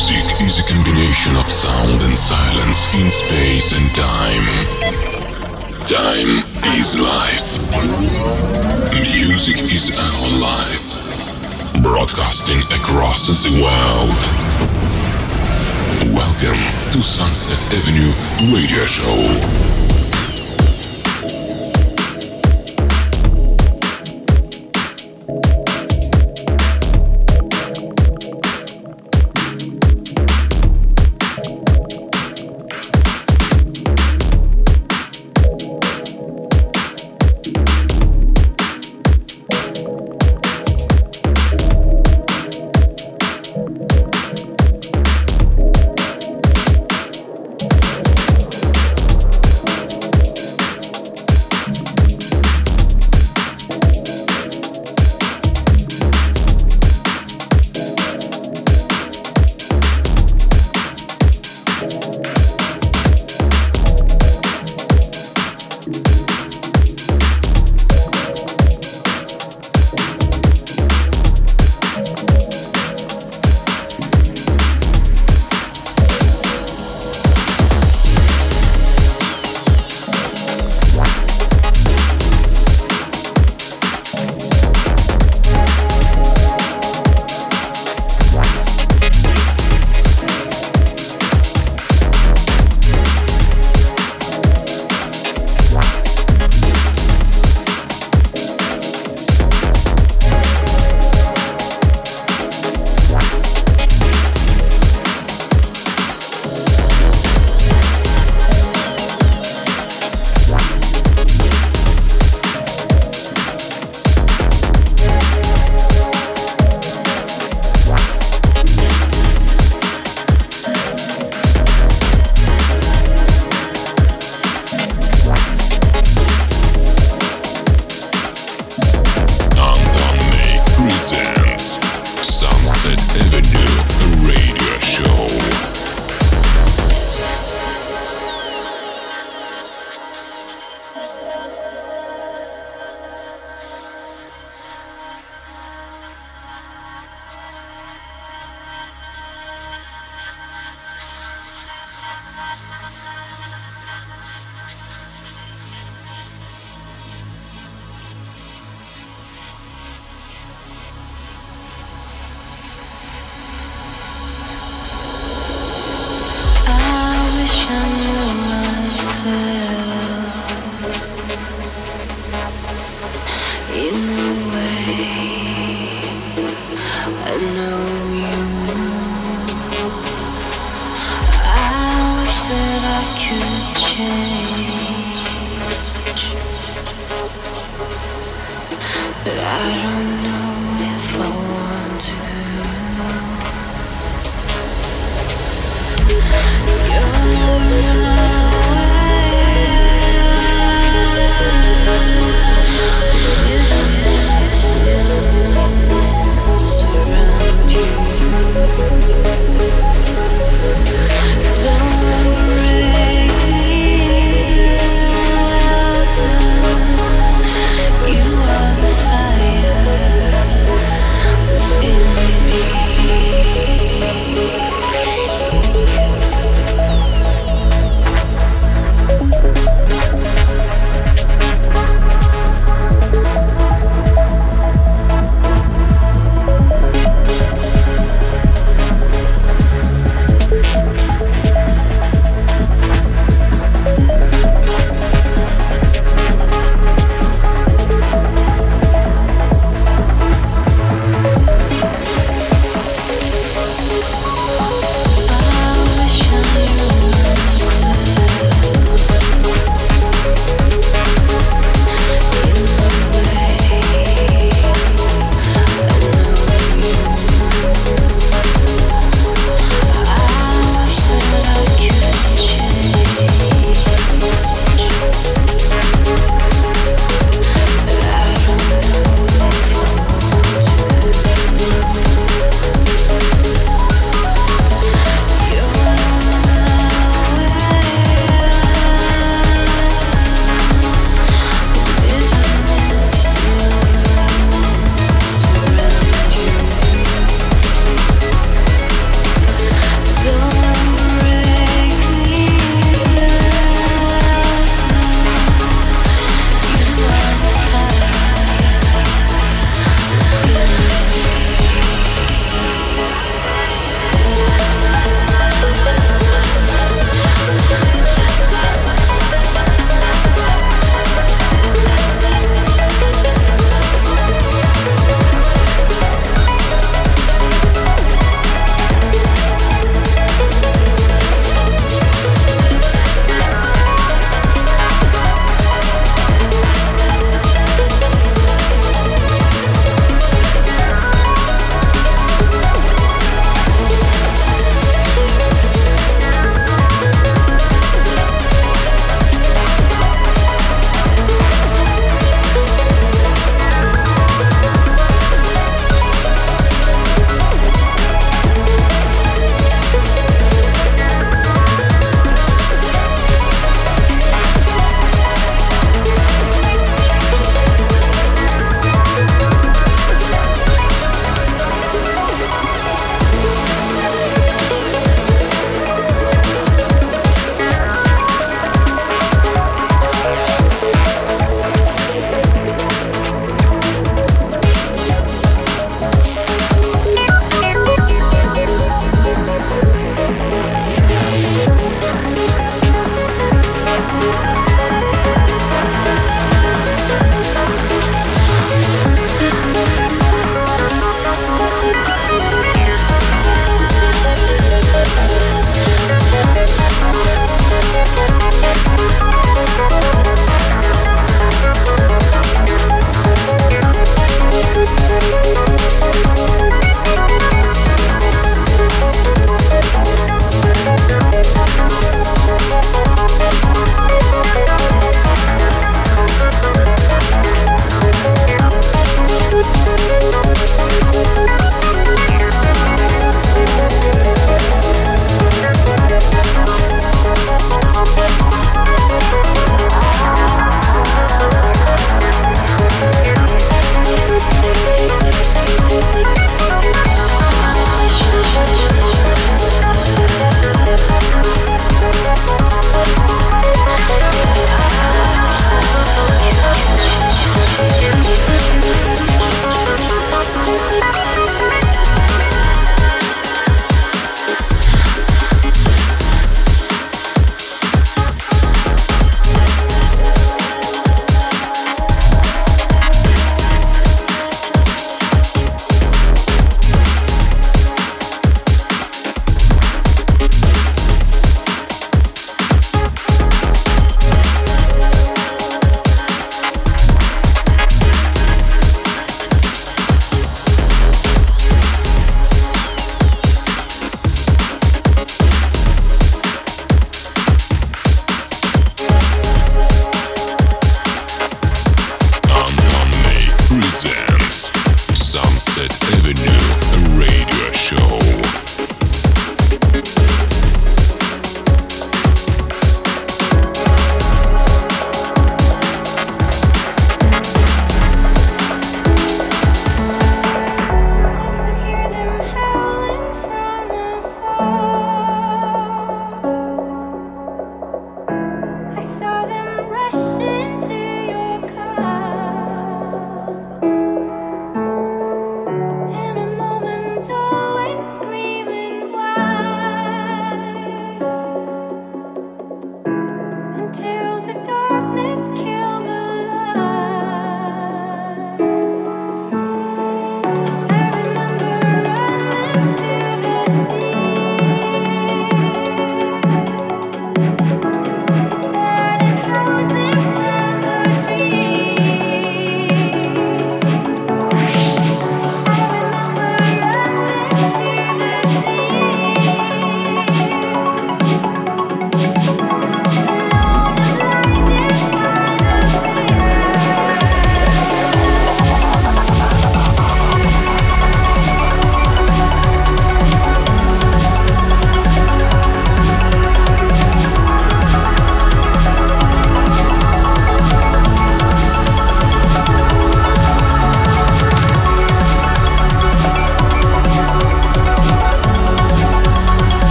Music is a combination of sound and silence in space and time. Time is life. Music is our life. Broadcasting across the world. Welcome to Sunset Avenue Radio Show.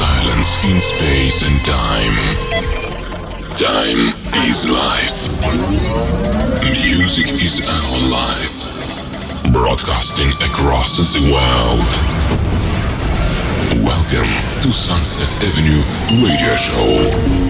Silence in space and time. Time is life. Music is our life. Broadcasting across the world. Welcome to Sunset Avenue Radio Show.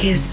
Music